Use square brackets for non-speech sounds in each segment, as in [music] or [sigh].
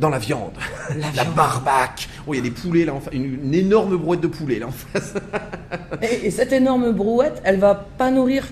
dans la viande. La, [laughs] barbaque. Oh, il y a des poulets là, en face. Une, une énorme brouette de poulet là en face. [laughs] Et, et cette énorme brouette, elle va pas nourrir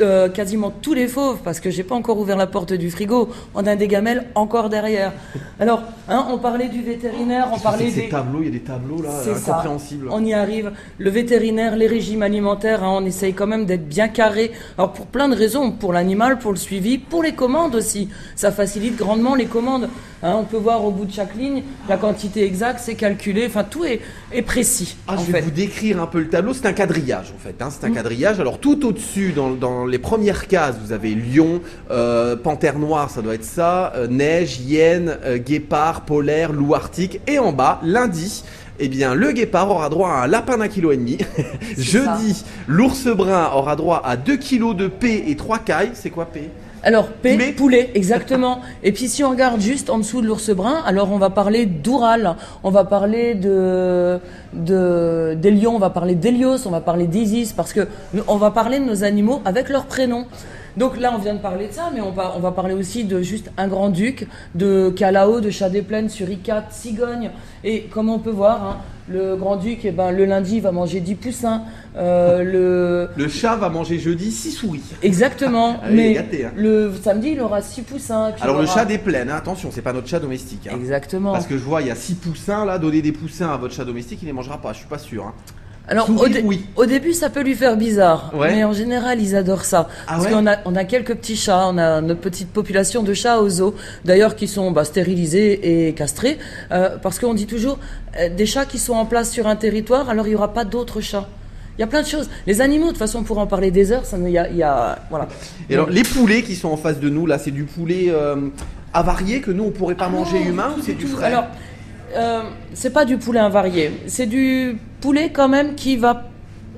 euh, quasiment tous les fauves, parce que j'ai pas encore ouvert la porte du frigo. On a des gamelles encore derrière. Alors, hein, on parlait du vétérinaire, on parlait Ces des. tableaux, il y a des tableaux là, C'est ça. incompréhensibles. On y arrive. Le vétérinaire, les régimes alimentaires, hein, on essaye quand même d'être bien carré. Alors pour plein de raisons, pour l'animal, pour le suivi, pour les commandes aussi. Ça facilite grandement les commandes. Hein, on peut voir au bout de chaque ligne la quantité exacte, c'est calculé. Enfin, tout est, est précis. Ah, je vais fait. vous décrire un peu le tableau. C'est un quadrillage en fait. hein, Mm. C'est un quadrillage. Alors tout au-dessus, dans, dans les premières cases, vous avez lion, euh, panthère noire, ça doit être ça, euh, neige, hyène, euh, guépard, polaire, loup arctique. Et en bas, lundi. Eh bien, le guépard aura droit à un lapin d'un kilo et demi. [laughs] Jeudi, l'ours brun aura droit à 2 kilos de paix et 3 cailles. C'est quoi paix Alors, P, Poulet. poulet. exactement. Et puis si on regarde juste en dessous de l'ours brun, alors on va parler d'Oural, on va parler de, de des lions, on va parler d'Hélios, on va parler d'Isis, parce que on va parler de nos animaux avec leur prénom. Donc là, on vient de parler de ça, mais on va, on va parler aussi de juste un grand-duc, de Calao, de Chat des Plaines, Suricat, Cigogne. Et comme on peut voir, hein, le grand-duc, eh ben, le lundi, il va manger 10 poussins. Euh, [laughs] le, Le chat va manger jeudi 6 souris. Exactement. [laughs] Ah, mais gâté, hein. le samedi, il aura six poussins. et puis Alors le chat des plaines, hein, attention, c'est pas notre chat domestique. hein. Exactement. Parce que je vois, il y a 6 poussins là, donner des poussins à votre chat domestique, il les mangera pas, je suis pas sûr. Alors au, dé- oui. au début, ça peut lui faire bizarre, Ouais. mais en général, ils adorent ça. Ah Parce ouais qu'on a, on a quelques petits chats, on a notre petite population de chats au zoo, d'ailleurs qui sont bah, stérilisés et castrés, euh, parce qu'on dit toujours euh, des chats qui sont en place sur un territoire, alors il n'y aura pas d'autres chats. Il y a plein de choses. Les animaux, de toute façon, on pourrait en parler des heures. Ça, il y a, il y a- voilà. Et alors les poulets qui sont en face de nous là, c'est du poulet euh, avarié que nous on pourrait pas manger Ah Non, humain c'est du frais? Alors, euh, c'est pas du poulet invarié. C'est du poulet quand même qui va.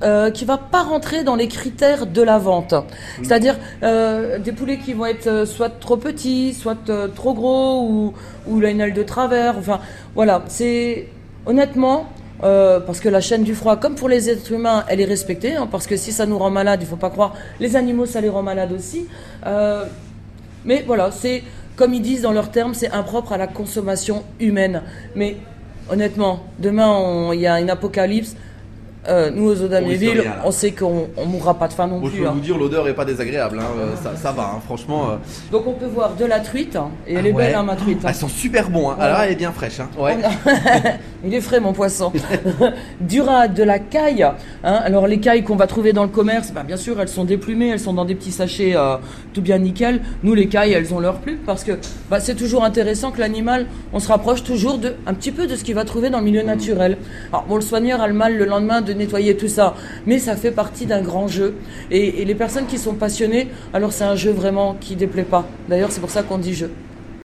euh, qui va pas rentrer dans les critères de la vente. C'est-à-dire euh, des poulets qui vont être soit trop petits, soit euh, trop gros, ou, ou la une aile de travers. Enfin, voilà. C'est honnêtement, parce que la chaîne du froid, comme pour les êtres humains, elle est respectée. hein, parce que si ça nous rend malade, il faut pas croire. Les animaux, ça les rend malades aussi. Mais voilà, c'est comme ils disent dans leurs termes, c'est impropre à la consommation humaine. Mais honnêtement, demain il y a une apocalypse. Euh, nous, aux eaux on sait qu'on on mourra pas de faim non Moi, je plus. peux hein. vous dire l'odeur est pas désagréable, hein, euh, ça, ça va, hein, franchement. euh, Donc on peut voir de la truite, hein, et elle ah est ouais. belle, ma truite. hein. Elles sont super bons, alors elle est bien fraîche. Ouais. [laughs] Il est frais mon poisson. [laughs] du rat, de la caille. Alors les cailles qu'on va trouver dans le commerce, bah, bien sûr elles sont déplumées, elles sont dans des petits sachets tout bien nickel. Nous les cailles elles ont leur plume parce que bah, c'est toujours intéressant que l'animal, on se rapproche toujours de un petit peu de ce qu'il va trouver dans le milieu naturel. Alors bon le soigneur a le mal le lendemain nettoyer tout ça, mais ça fait partie d'un grand jeu. Et, et les personnes qui sont passionnées, alors c'est un jeu vraiment qui déplaît pas. D'ailleurs c'est pour ça qu'on dit jeu.